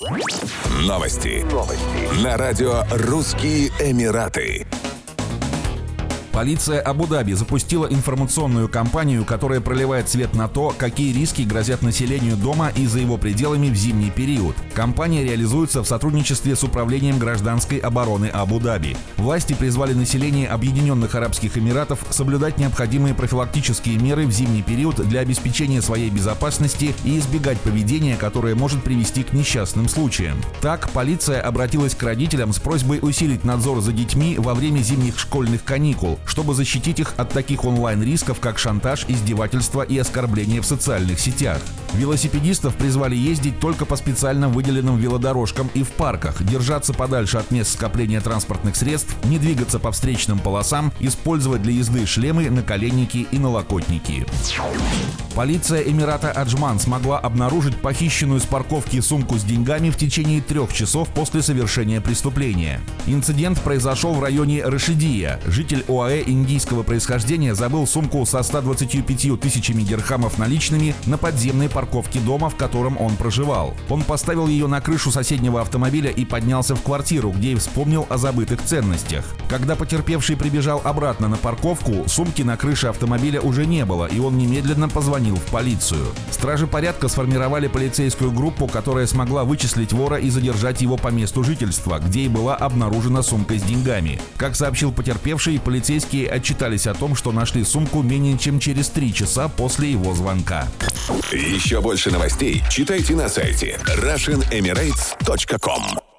Новости. Новости. На радио «Русские Эмираты». Полиция Абу-Даби запустила информационную кампанию, которая проливает свет на то, какие риски грозят населению дома и за его пределами в зимний период. Кампания реализуется в сотрудничестве с Управлением гражданской обороны Абу-Даби. Власти призвали население Объединенных Арабских Эмиратов соблюдать необходимые профилактические меры в зимний период для обеспечения своей безопасности и избегать поведения, которое может привести к несчастным случаям. Так, полиция обратилась к родителям с просьбой усилить надзор за детьми во время зимних школьных каникул, чтобы защитить их от таких онлайн-рисков, как шантаж, издевательство и оскорбления в социальных сетях. Велосипедистов призвали ездить только по специально выделенным велодорожкам и в парках, держаться подальше от мест скопления транспортных средств, не двигаться по встречным полосам, использовать для езды шлемы, наколенники и налокотники. Полиция Эмирата Аджман смогла обнаружить похищенную с парковки сумку с деньгами в течение трех часов после совершения преступления. Инцидент произошел в районе Рашидия. Житель ОАЭ индийского происхождения забыл сумку со 125 тысячами дирхамов наличными на подземной парковке дома, в котором он проживал. Он поставил ее на крышу соседнего автомобиля и поднялся в квартиру, где и вспомнил о забытых ценностях. Когда потерпевший прибежал обратно на парковку, сумки на крыше автомобиля уже не было, и он немедленно позвонил в полицию. Стражи порядка сформировали полицейскую группу, которая смогла вычислить вора и задержать его по месту жительства, где и была обнаружена сумка с деньгами. Как сообщил потерпевший, полицейские отчитались о том, что нашли сумку менее чем через три часа после его звонка. Еще больше новостей читайте на сайте RussianEmirates.com